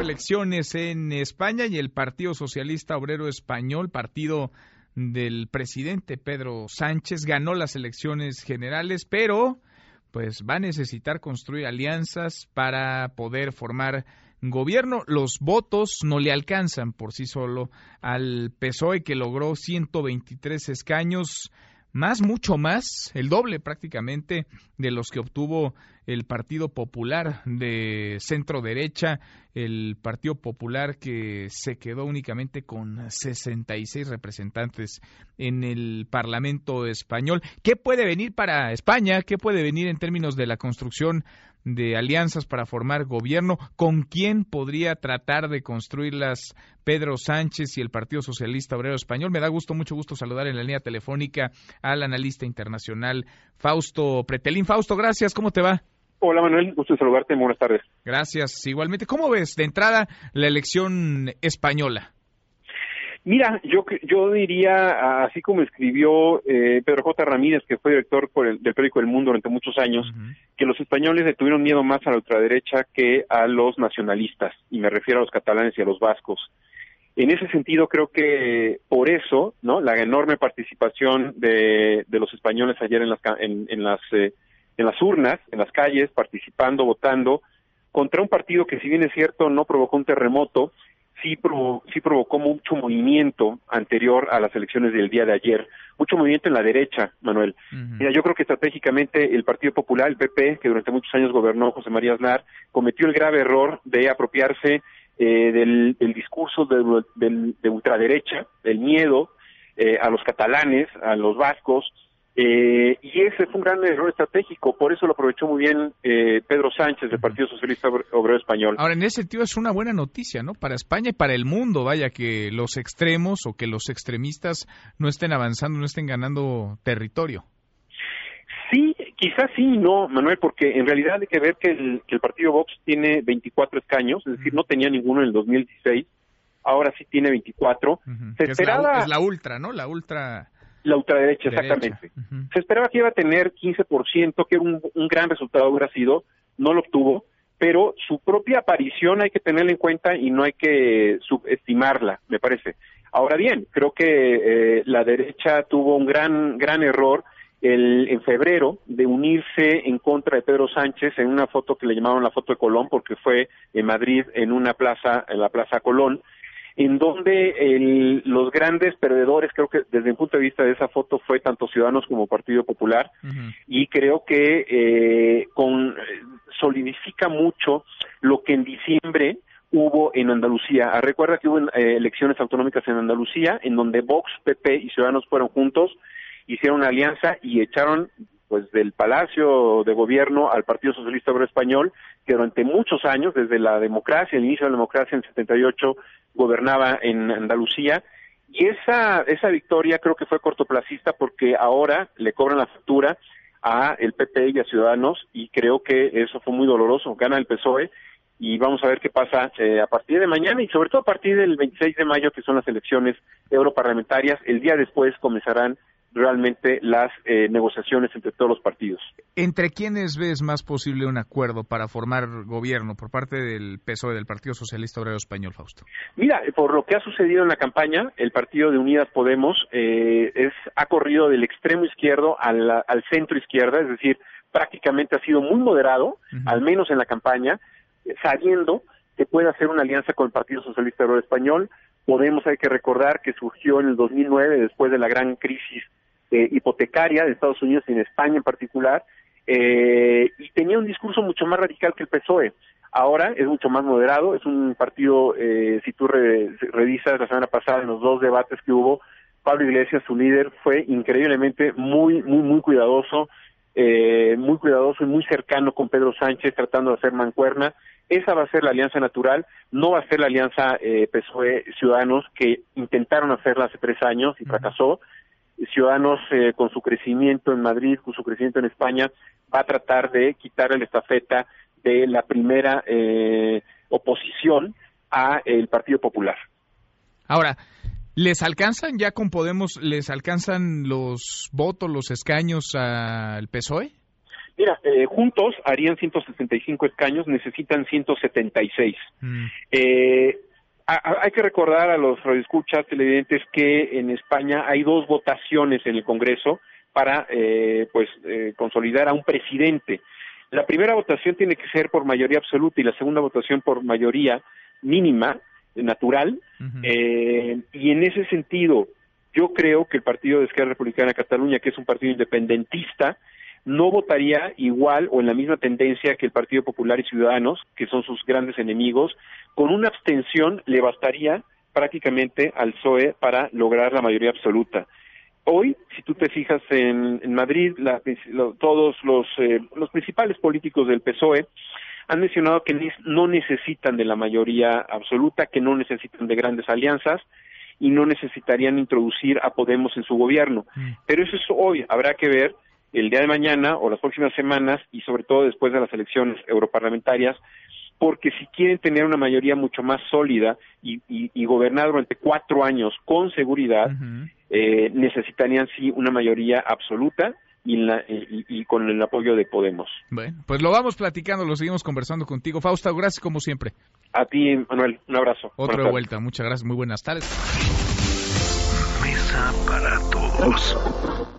elecciones en España y el Partido Socialista Obrero Español, partido del presidente Pedro Sánchez, ganó las elecciones generales, pero pues va a necesitar construir alianzas para poder formar gobierno. Los votos no le alcanzan por sí solo al PSOE que logró 123 escaños más, mucho más, el doble prácticamente de los que obtuvo el Partido Popular de centro derecha, el Partido Popular que se quedó únicamente con 66 representantes en el Parlamento español. ¿Qué puede venir para España? ¿Qué puede venir en términos de la construcción de alianzas para formar gobierno. ¿Con quién podría tratar de construirlas Pedro Sánchez y el Partido Socialista Obrero Español? Me da gusto, mucho gusto saludar en la línea telefónica al analista internacional Fausto Pretelín. Fausto, gracias. ¿Cómo te va? Hola Manuel, gusto saludarte. Buenas tardes. Gracias. Igualmente, ¿cómo ves de entrada la elección española? Mira, yo yo diría, así como escribió eh, Pedro J. Ramírez, que fue director del periódico El Mundo durante muchos años, que los españoles le tuvieron miedo más a la ultraderecha que a los nacionalistas, y me refiero a los catalanes y a los vascos. En ese sentido, creo que por eso, ¿no? La enorme participación de, los españoles ayer en las en, las eh, en las urnas, en las calles, participando, votando, contra un partido que, si bien es cierto, no provocó un terremoto, sí, sí provocó mucho movimiento anterior a las elecciones del día de ayer, mucho movimiento en la derecha, Manuel. Mira, yo creo que estratégicamente el Partido Popular, el PP, que durante muchos años gobernó José María Aznar, cometió el grave error de apropiarse eh, del, discurso de, ultraderecha, del miedo eh, a los catalanes, a los vascos, eh, y ese fue un gran error estratégico, por eso lo aprovechó muy bien eh, Pedro Sánchez del Partido Socialista Obrero Español. Ahora, en ese sentido es una buena noticia, ¿no? Para España y para el mundo, vaya, que los extremos o que los extremistas no estén avanzando, no estén ganando territorio. Sí, quizás sí y no, Manuel, porque en realidad hay que ver que el, que el partido Vox tiene 24 escaños, es decir, no tenía ninguno en el 2016, ahora sí tiene 24. Se esperaba... es la ultra, ¿no? La ultra la ultraderecha, exactamente. Se esperaba que iba a tener 15%, que un, un gran resultado hubiera sido, no lo obtuvo, pero su propia aparición hay que tenerla en cuenta y no hay que subestimarla, me parece. Ahora bien, creo que eh, la derecha tuvo un gran, gran error el, en febrero de unirse en contra de Pedro Sánchez en una foto que le llamaron la foto de Colón porque fue en Madrid en una plaza, en la Plaza Colón, en donde los grandes perdedores, creo que desde mi punto de vista de esa foto fue tanto Ciudadanos como Partido Popular, y creo que eh, con, solidifica mucho lo que en diciembre hubo en Andalucía. Ah, recuerda que hubo eh, elecciones autonómicas en Andalucía, en donde Vox, PP y Ciudadanos fueron juntos, hicieron una alianza y echaron pues del Palacio de Gobierno al Partido Socialista Obrero Español, que durante muchos años, desde la democracia, el inicio de la democracia en 78, gobernaba en Andalucía, y esa, esa victoria creo que fue cortoplacista porque ahora le cobran la factura a el PP y a Ciudadanos, y creo que eso fue muy doloroso, gana el PSOE, y vamos a ver qué pasa eh, a partir de mañana y sobre todo a partir del 26 de mayo, que son las elecciones europarlamentarias, el día después comenzarán realmente las eh, negociaciones entre todos los partidos. ¿Entre quiénes ves más posible un acuerdo para formar gobierno por parte del PSOE, del Partido Socialista Obrero Español, Fausto? Mira, por lo que ha sucedido en la campaña, el partido de Unidas Podemos eh, es, ha corrido del extremo izquierdo al, al centro izquierda, es decir, prácticamente ha sido muy moderado, al menos en la campaña, sabiendo que puede hacer una alianza con el Partido Socialista Obrero Español. Podemos, hay que recordar que surgió en el 2009, después de la gran crisis eh, hipotecaria de Estados Unidos y en España en particular, eh, y tenía un discurso mucho más radical que el PSOE. Ahora es mucho más moderado, es un partido, eh, si tú revisas la semana pasada en los dos debates que hubo, Pablo Iglesias, su líder, fue increíblemente muy, muy, muy cuidadoso, eh, muy cuidadoso y muy cercano con Pedro Sánchez, tratando de hacer mancuerna. Esa va a ser la alianza natural, no va a ser la alianza eh, PSOE-Ciudadanos que intentaron hacerla hace tres años y fracasó. Ciudadanos, eh, con su crecimiento en Madrid, con su crecimiento en España, va a tratar de quitar la estafeta de la primera eh, oposición a el Partido Popular. Ahora, ¿les alcanzan ya con Podemos, les alcanzan los votos, los escaños al PSOE? Mira, eh, juntos harían 165 escaños, necesitan 176. Mm. Eh, hay que recordar a los radioescuchas televidentes que en España hay dos votaciones en el Congreso para eh, pues eh, consolidar a un presidente. La primera votación tiene que ser por mayoría absoluta y la segunda votación por mayoría mínima, natural. eh, y en ese sentido, yo creo que el Partido de Izquierda Republicana de Cataluña, que es un partido independentista, no votaría igual o en la misma tendencia que el Partido Popular y Ciudadanos, que son sus grandes enemigos. Con una abstención le bastaría prácticamente al PSOE para lograr la mayoría absoluta. Hoy, si tú te fijas en, Madrid, todos los, eh, los principales políticos del PSOE han mencionado que no necesitan de la mayoría absoluta, que no necesitan de grandes alianzas y no necesitarían introducir a Podemos en su gobierno. Mm. Pero eso es hoy, habrá que ver el día de mañana o las próximas semanas y sobre todo después de las elecciones europarlamentarias, porque si quieren tener una mayoría mucho más sólida y, gobernar durante cuatro años con seguridad, eh, necesitarían sí una mayoría absoluta y, y, con el apoyo de Podemos. Bueno, pues lo vamos platicando, lo seguimos conversando contigo. Fausto, gracias como siempre. A ti, Manuel, un abrazo. Otra vuelta, muchas gracias, muy buenas tardes. Mesa para todos.